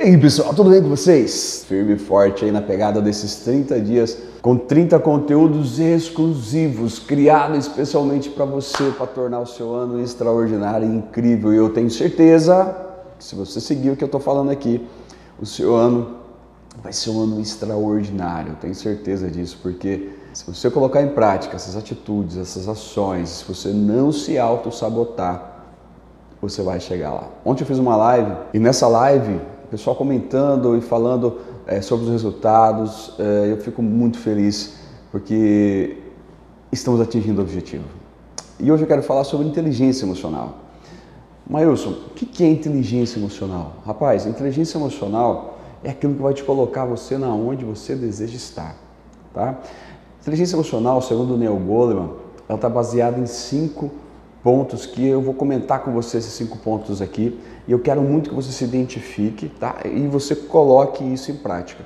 E aí pessoal, tudo bem com vocês? Firme e forte aí na pegada desses 30 dias com 30 conteúdos exclusivos criados especialmente para você, para tornar o seu ano extraordinário e incrível. E eu tenho certeza que se você seguir o que eu estou falando aqui, o seu ano vai ser um ano extraordinário. Eu tenho certeza disso, porque se você colocar em prática essas atitudes, essas ações, se você não se auto-sabotar, você vai chegar lá. Ontem eu fiz uma live e nessa live pessoal comentando e falando é, sobre os resultados. É, eu fico muito feliz porque estamos atingindo o objetivo. E hoje eu quero falar sobre inteligência emocional. Mailson, o que é inteligência emocional? Rapaz, inteligência emocional é aquilo que vai te colocar você na onde você deseja estar, tá? Inteligência emocional, segundo o Neil Goleman, ela está baseada em cinco pontos que eu vou comentar com você esses cinco pontos aqui e eu quero muito que você se identifique tá? e você coloque isso em prática.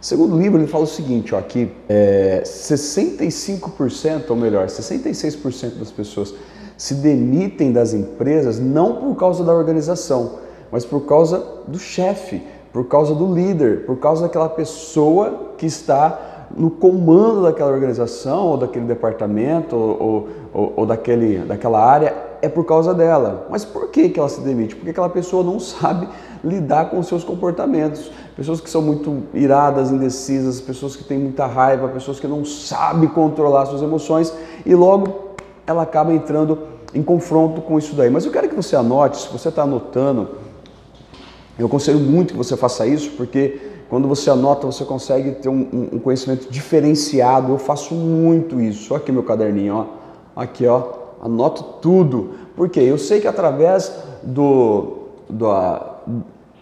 Segundo o livro, ele fala o seguinte, ó, que é, 65%, ou melhor, 66% das pessoas se demitem das empresas não por causa da organização, mas por causa do chefe, por causa do líder, por causa daquela pessoa que está no comando daquela organização ou daquele departamento ou, ou, ou, daquele, daquela área é por causa dela. Mas por que, que ela se demite? Porque aquela pessoa não sabe lidar com seus comportamentos. Pessoas que são muito iradas, indecisas, pessoas que têm muita raiva, pessoas que não sabem controlar suas emoções e logo ela acaba entrando em confronto com isso daí. Mas eu quero que você anote, se você está anotando, eu aconselho muito que você faça isso, porque quando você anota, você consegue ter um, um conhecimento diferenciado. Eu faço muito isso. Olha aqui meu caderninho, ó. Aqui, ó. Anoto tudo. Por quê? Eu sei que através do, do,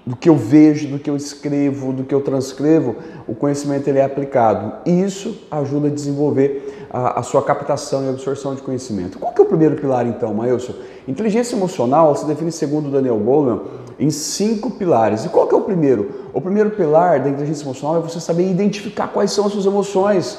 do que eu vejo, do que eu escrevo, do que eu transcrevo, o conhecimento ele é aplicado. E isso ajuda a desenvolver a, a sua captação e absorção de conhecimento. Qual que é o primeiro pilar então, Mailson? Inteligência emocional se define segundo Daniel Goleman em cinco pilares. E qual que é o primeiro? O primeiro pilar da inteligência emocional é você saber identificar quais são as suas emoções.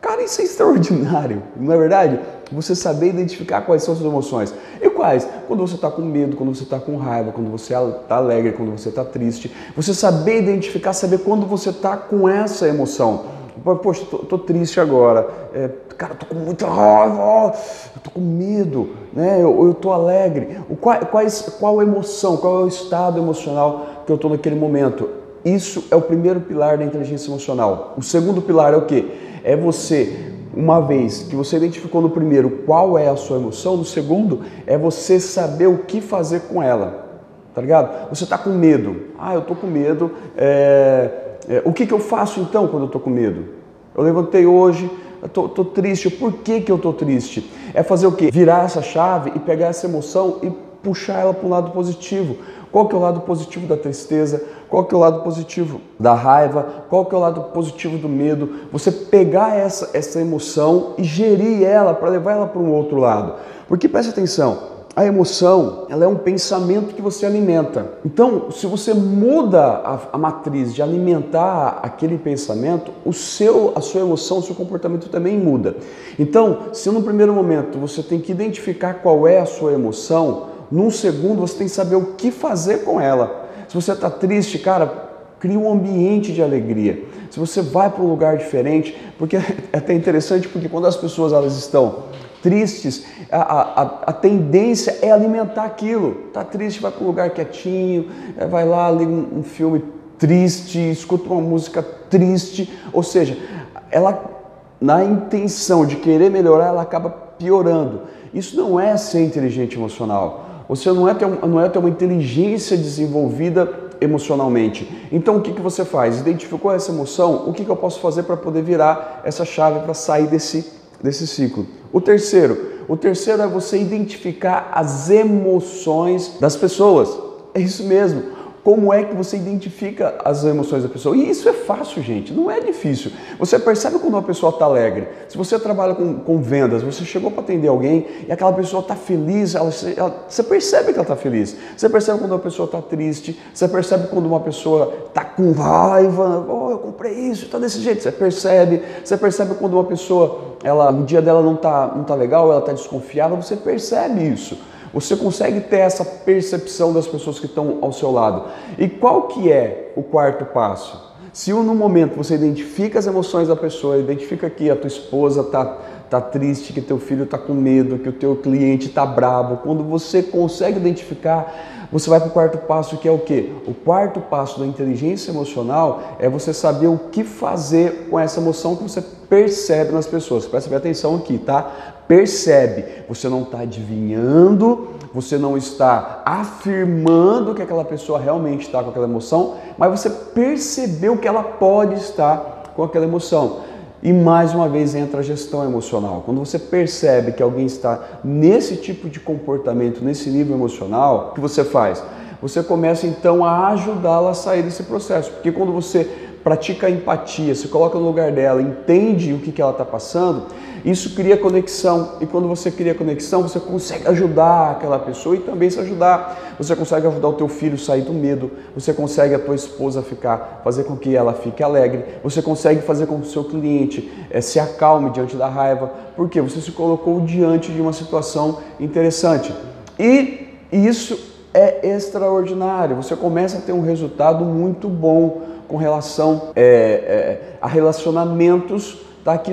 Cara, isso é extraordinário, não é verdade? Você saber identificar quais são as suas emoções. E quais? Quando você está com medo, quando você está com raiva, quando você está alegre, quando você está triste. Você saber identificar, saber quando você está com essa emoção. Poxa, tô, tô triste agora. É, cara, tô com muita raiva, eu tô com medo, né? Eu, eu tô alegre. O, qual, quais, qual a emoção, qual é o estado emocional que eu tô naquele momento? Isso é o primeiro pilar da inteligência emocional. O segundo pilar é o que? É você, uma vez que você identificou no primeiro qual é a sua emoção, no segundo é você saber o que fazer com ela. Tá ligado? Você tá com medo. Ah, eu tô com medo. É é, o que, que eu faço então quando eu estou com medo? Eu levantei hoje, estou triste. Por que, que eu estou triste? É fazer o quê? Virar essa chave e pegar essa emoção e puxar ela para um lado positivo. Qual que é o lado positivo da tristeza? Qual que é o lado positivo da raiva? Qual que é o lado positivo do medo? Você pegar essa, essa emoção e gerir ela para levar ela para um outro lado. Porque preste atenção, a emoção, ela é um pensamento que você alimenta. Então, se você muda a, a, matriz de alimentar aquele pensamento, o seu, a sua emoção, o seu comportamento também muda. Então, se no primeiro momento você tem que identificar qual é a sua emoção, num segundo você tem que saber o que fazer com ela. Se você está triste, cara, cria um ambiente de alegria. Se você vai para um lugar diferente, porque é até interessante porque quando as pessoas elas estão tristes, a, a, a tendência é alimentar aquilo. Tá triste, vai para um lugar quietinho, é, vai lá, liga um, um filme triste, escuta uma música triste, ou seja, ela na intenção de querer melhorar, ela acaba piorando. Isso não é ser inteligente emocional. Você não é ter, não é ter uma inteligência desenvolvida emocionalmente. Então o que, que você faz? Identificou essa emoção? O que, que eu posso fazer para poder virar essa chave para sair desse desse ciclo. O terceiro, o terceiro é você identificar as emoções das pessoas. É isso mesmo como é que você identifica as emoções da pessoa. E isso é fácil, gente, não é difícil. Você percebe quando uma pessoa está alegre. Se você trabalha com, com vendas, você chegou para atender alguém e aquela pessoa está feliz, ela, ela, você percebe que ela está feliz. Você percebe quando uma pessoa está triste, você percebe quando uma pessoa está com raiva, oh, eu comprei isso, está desse jeito. Você percebe, você percebe quando uma pessoa, ela, o dia dela não está não tá legal, ela está desconfiada, você percebe isso. Você consegue ter essa percepção das pessoas que estão ao seu lado. E qual que é o quarto passo? Se no momento você identifica as emoções da pessoa, identifica que a tua esposa está tá triste, que teu filho está com medo, que o teu cliente está bravo, quando você consegue identificar, você vai para o quarto passo, que é o quê? O quarto passo da inteligência emocional é você saber o que fazer com essa emoção que você percebe nas pessoas. Presta bem atenção aqui, tá? Percebe. Você não está adivinhando, você não está afirmando que aquela pessoa realmente está com aquela emoção, mas você percebeu que ela pode estar com aquela emoção. E mais uma vez entra a gestão emocional. Quando você percebe que alguém está nesse tipo de comportamento, nesse nível emocional, o que você faz? Você começa então a ajudá-la a sair desse processo. Porque quando você pratica a empatia, se coloca no lugar dela, entende o que, que ela está passando, isso cria conexão. E quando você cria conexão, você consegue ajudar aquela pessoa e também se ajudar. Você consegue ajudar o teu filho a sair do medo, você consegue a tua esposa ficar, fazer com que ela fique alegre, você consegue fazer com que o seu cliente é, se acalme diante da raiva, porque você se colocou diante de uma situação interessante. E isso é extraordinário. Você começa a ter um resultado muito bom com relação é, é, a relacionamentos tá, que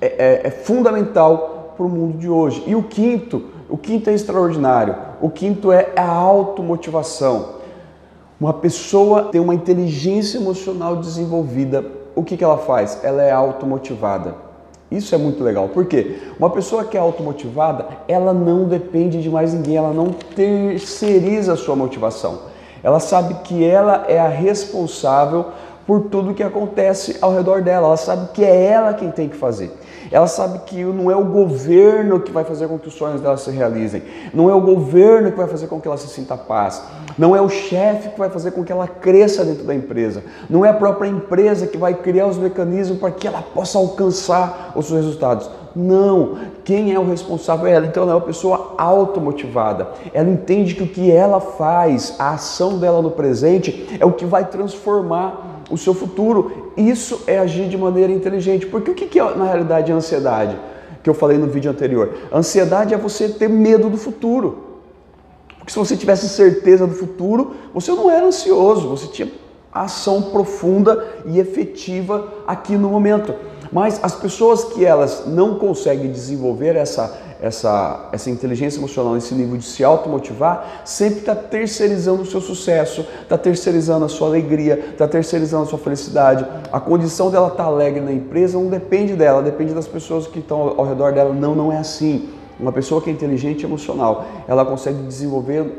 é, é, é fundamental para o mundo de hoje. E o quinto, o quinto é extraordinário. O quinto é a automotivação. Uma pessoa tem uma inteligência emocional desenvolvida. O que, que ela faz? Ela é automotivada. Isso é muito legal. Por quê? Uma pessoa que é automotivada, ela não depende de mais ninguém, ela não terceiriza a sua motivação. Ela sabe que ela é a responsável por tudo que acontece ao redor dela. Ela sabe que é ela quem tem que fazer. Ela sabe que não é o governo que vai fazer com que os sonhos dela se realizem. Não é o governo que vai fazer com que ela se sinta paz. Não é o chefe que vai fazer com que ela cresça dentro da empresa. Não é a própria empresa que vai criar os mecanismos para que ela possa alcançar os seus resultados. Não, quem é o responsável é ela. Então ela é uma pessoa automotivada. Ela entende que o que ela faz, a ação dela no presente, é o que vai transformar o seu futuro. Isso é agir de maneira inteligente. Porque o que é, na realidade, a ansiedade? Que eu falei no vídeo anterior. A ansiedade é você ter medo do futuro. Porque se você tivesse certeza do futuro, você não era ansioso, você tinha ação profunda e efetiva aqui no momento. Mas as pessoas que elas não conseguem desenvolver essa essa, essa inteligência emocional, esse nível de se automotivar, sempre está terceirizando o seu sucesso, está terceirizando a sua alegria, está terceirizando a sua felicidade. A condição dela estar tá alegre na empresa não depende dela, depende das pessoas que estão ao redor dela. Não, não é assim. Uma pessoa que é inteligente emocional, ela consegue desenvolver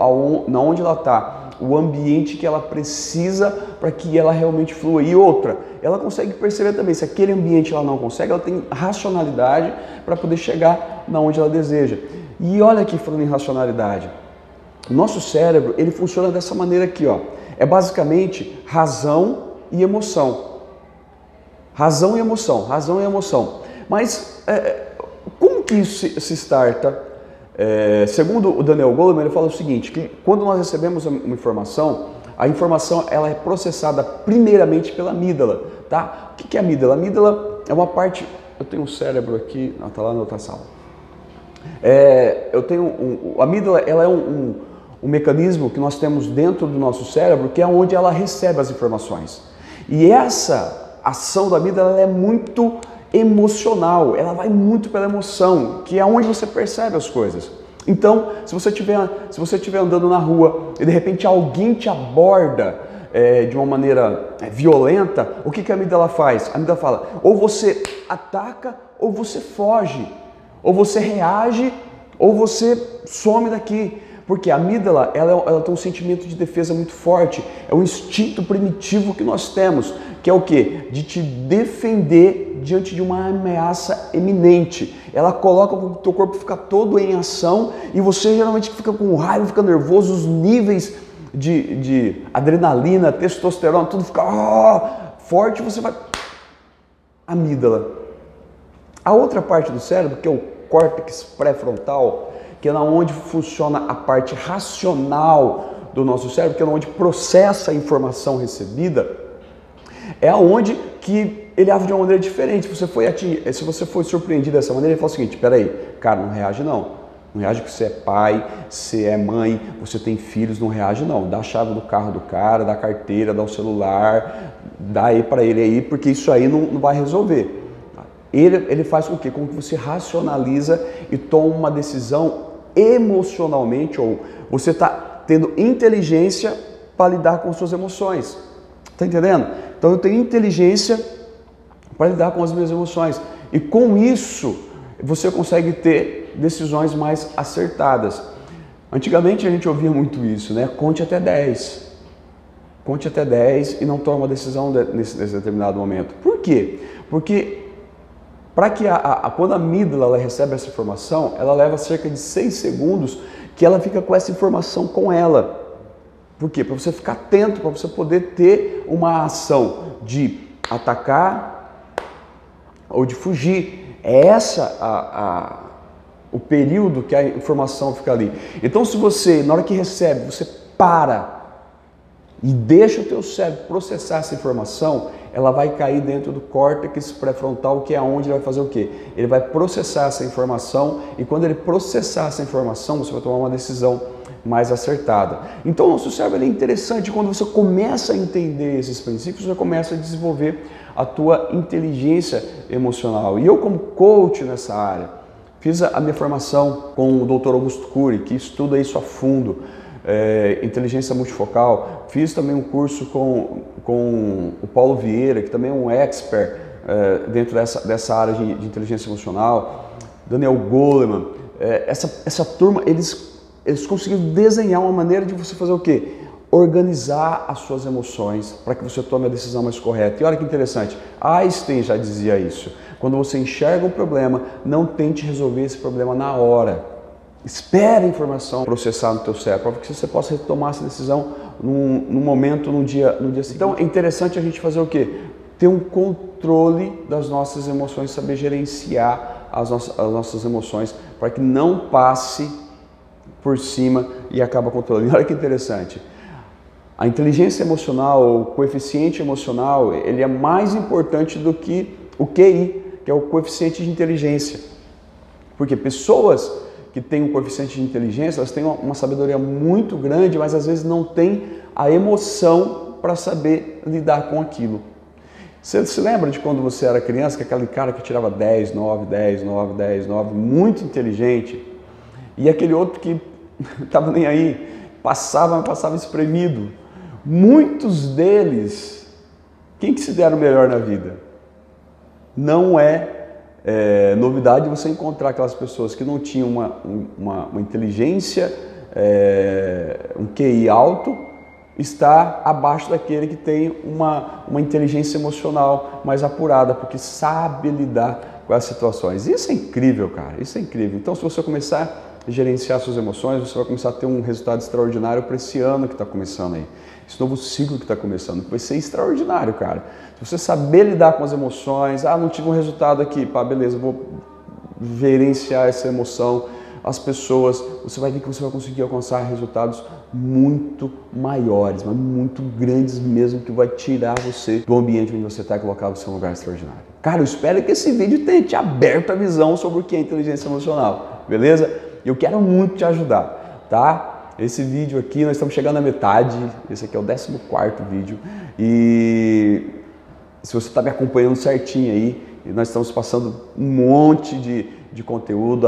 na onde ela está o ambiente que ela precisa para que ela realmente flua. E outra, ela consegue perceber também se aquele ambiente ela não consegue, ela tem racionalidade para poder chegar na onde ela deseja. E olha aqui falando em racionalidade. Nosso cérebro, ele funciona dessa maneira aqui, ó. É basicamente razão e emoção. Razão e emoção, razão e emoção. Mas é, como que isso se, se starta? É, segundo o Daniel Goleman, ele fala o seguinte, que quando nós recebemos uma informação, a informação ela é processada primeiramente pela amígdala, tá? O que é a amígdala? A amígdala é uma parte... Eu tenho um cérebro aqui, não, tá lá na outra sala. É, eu tenho um, a amígdala ela é um, um, um, mecanismo que nós temos dentro do nosso cérebro que é onde ela recebe as informações. E essa ação da amígdala é muito emocional, ela vai muito pela emoção, que é onde você percebe as coisas. Então, se você estiver se você estiver andando na rua e de repente alguém te aborda é, de uma maneira é, violenta, o que, que a amígdala faz? A amígdala fala: ou você ataca ou você foge, ou você reage ou você some daqui. Porque a amígdala ela, ela tem um sentimento de defesa muito forte, é um instinto primitivo que nós temos, que é o que? De te defender diante de uma ameaça eminente. Ela coloca o teu corpo fica todo em ação e você geralmente fica com raiva, fica nervoso, os níveis de, de adrenalina, testosterona, tudo fica oh, forte, você vai. Amígdala. A outra parte do cérebro, que é o córtex pré-frontal, que é onde funciona a parte racional do nosso cérebro, que é onde processa a informação recebida, é aonde que ele age de uma maneira diferente. Se você foi, se você foi surpreendido dessa maneira, ele fala o seguinte: peraí, cara, não reage não. Não reage porque você é pai, você é mãe, você tem filhos, não reage não. Dá a chave do carro do cara, dá a carteira, dá o celular, dá aí para ele aí, porque isso aí não, não vai resolver. Ele, ele faz com que? Com que você racionaliza e toma uma decisão emocionalmente, ou você está tendo inteligência para lidar com suas emoções. Está entendendo? Então eu tenho inteligência para lidar com as minhas emoções. E com isso, você consegue ter decisões mais acertadas. Antigamente a gente ouvia muito isso, né? Conte até 10. Conte até 10 e não toma uma decisão nesse, nesse determinado momento. Por quê? Porque para que a, a, quando a amígdala recebe essa informação, ela leva cerca de 6 segundos que ela fica com essa informação com ela. Por quê? Para você ficar atento, para você poder ter uma ação de atacar ou de fugir. É essa a, a, o período que a informação fica ali. Então, se você, na hora que recebe, você para e deixa o teu cérebro processar essa informação, ela vai cair dentro do córtex pré-frontal, que é onde ele vai fazer o quê? Ele vai processar essa informação e quando ele processar essa informação, você vai tomar uma decisão mais acertada. Então, o nosso cérebro é interessante quando você começa a entender esses princípios, você começa a desenvolver a tua inteligência emocional. E eu como coach nessa área, fiz a minha formação com o Dr. Augusto Cury, que estuda isso a fundo, é, inteligência multifocal. Fiz também um curso com, com o Paulo Vieira, que também é um expert é, dentro dessa, dessa área de, de inteligência emocional. Daniel Goleman. É, essa, essa turma, eles eles conseguiram desenhar uma maneira de você fazer o quê? Organizar as suas emoções para que você tome a decisão mais correta. E olha que interessante, Einstein já dizia isso. Quando você enxerga um problema, não tente resolver esse problema na hora. Espere a informação processar no teu cérebro para que você possa retomar essa decisão num, num momento, num dia, no dia seguinte. Então é interessante a gente fazer o quê? Ter um controle das nossas emoções, saber gerenciar as nossas, as nossas emoções para que não passe por cima e acaba controlando. E olha que interessante. A inteligência emocional, o coeficiente emocional, ele é mais importante do que o QI, que é o coeficiente de inteligência. Porque pessoas que têm um coeficiente de inteligência, elas têm uma sabedoria muito grande, mas às vezes não têm a emoção para saber lidar com aquilo. Você se lembra de quando você era criança, que aquele cara que tirava 10, 9, 10, 9, 10, 9, muito inteligente, e aquele outro que estava nem aí, passava, passava espremido. Muitos deles, quem que se deram melhor na vida? Não é, é novidade você encontrar aquelas pessoas que não tinham uma, uma, uma inteligência, é, um QI alto, está abaixo daquele que tem uma, uma inteligência emocional mais apurada, porque sabe lidar com as situações. Isso é incrível, cara. Isso é incrível. Então, se você começar gerenciar suas emoções, você vai começar a ter um resultado extraordinário para esse ano que está começando aí. Esse novo ciclo que está começando, que vai ser extraordinário, cara. Se você saber lidar com as emoções, ah, não tive um resultado aqui, pá, beleza, vou gerenciar essa emoção, as pessoas, você vai ver que você vai conseguir alcançar resultados muito maiores, mas muito grandes mesmo, que vai tirar você do ambiente onde você está e colocar você em um lugar extraordinário. Cara, eu espero que esse vídeo tenha te aberto a visão sobre o que é inteligência emocional, beleza? Eu quero muito te ajudar, tá? Esse vídeo aqui, nós estamos chegando à metade, esse aqui é o 14 vídeo, e se você está me acompanhando certinho aí, nós estamos passando um monte de, de conteúdo,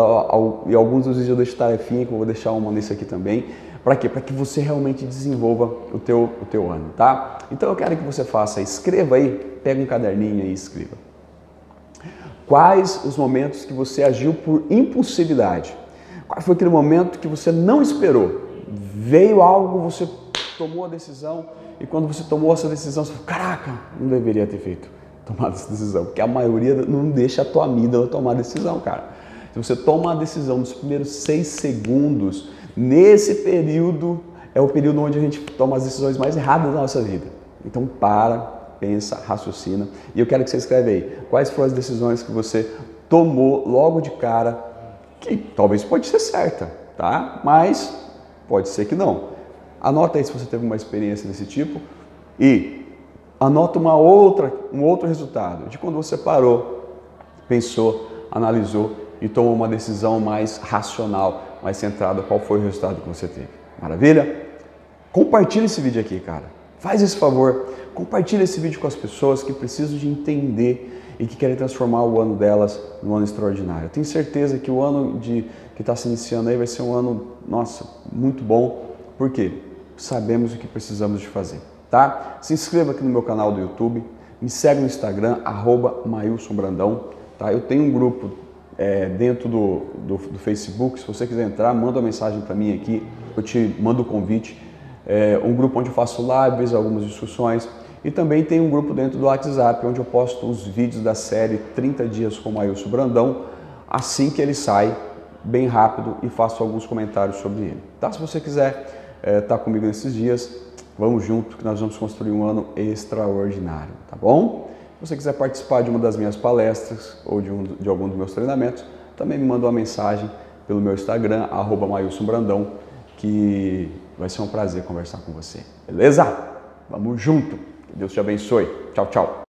e alguns dos vídeos eu deixo tarefinha, que eu vou deixar uma nesse aqui também, para quê? Para que você realmente desenvolva o teu, o teu ano, tá? Então eu quero que você faça, escreva aí, pega um caderninho e escreva. Quais os momentos que você agiu por impulsividade? Qual foi aquele momento que você não esperou? Veio algo, você tomou a decisão e quando você tomou essa decisão, você falou, caraca, não deveria ter feito, tomado essa decisão, porque a maioria não deixa a tua amígdala tomar a decisão, cara. Se você toma a decisão nos primeiros seis segundos, nesse período é o período onde a gente toma as decisões mais erradas da nossa vida. Então para, pensa, raciocina e eu quero que você escreva aí quais foram as decisões que você tomou logo de cara que talvez pode ser certa, tá? Mas pode ser que não. Anota aí se você teve uma experiência desse tipo e anota uma outra, um outro resultado de quando você parou, pensou, analisou e tomou uma decisão mais racional, mais centrado qual foi o resultado que você teve. Maravilha? Compartilhe esse vídeo aqui, cara. Faz esse favor, compartilhe esse vídeo com as pessoas que precisam de entender e que querem transformar o ano delas num ano extraordinário. Eu tenho certeza que o ano de, que está se iniciando aí vai ser um ano, nossa, muito bom. Por quê? Sabemos o que precisamos de fazer, tá? Se inscreva aqui no meu canal do YouTube, me segue no Instagram, arroba Brandão, tá? Eu tenho um grupo é, dentro do, do, do, Facebook, se você quiser entrar, manda uma mensagem para mim aqui, eu te mando o convite. É, um grupo onde eu faço lives, algumas discussões, e também tem um grupo dentro do WhatsApp, onde eu posto os vídeos da série 30 Dias com o Ailson Brandão, assim que ele sai, bem rápido, e faço alguns comentários sobre ele. Tá? Se você quiser estar é, tá comigo nesses dias, vamos junto que nós vamos construir um ano extraordinário, tá bom? Se você quiser participar de uma das minhas palestras ou de, um, de algum dos meus treinamentos, também me manda uma mensagem pelo meu Instagram, arroba que vai ser um prazer conversar com você. Beleza? Vamos junto! Deus te abençoe. Tchau, tchau.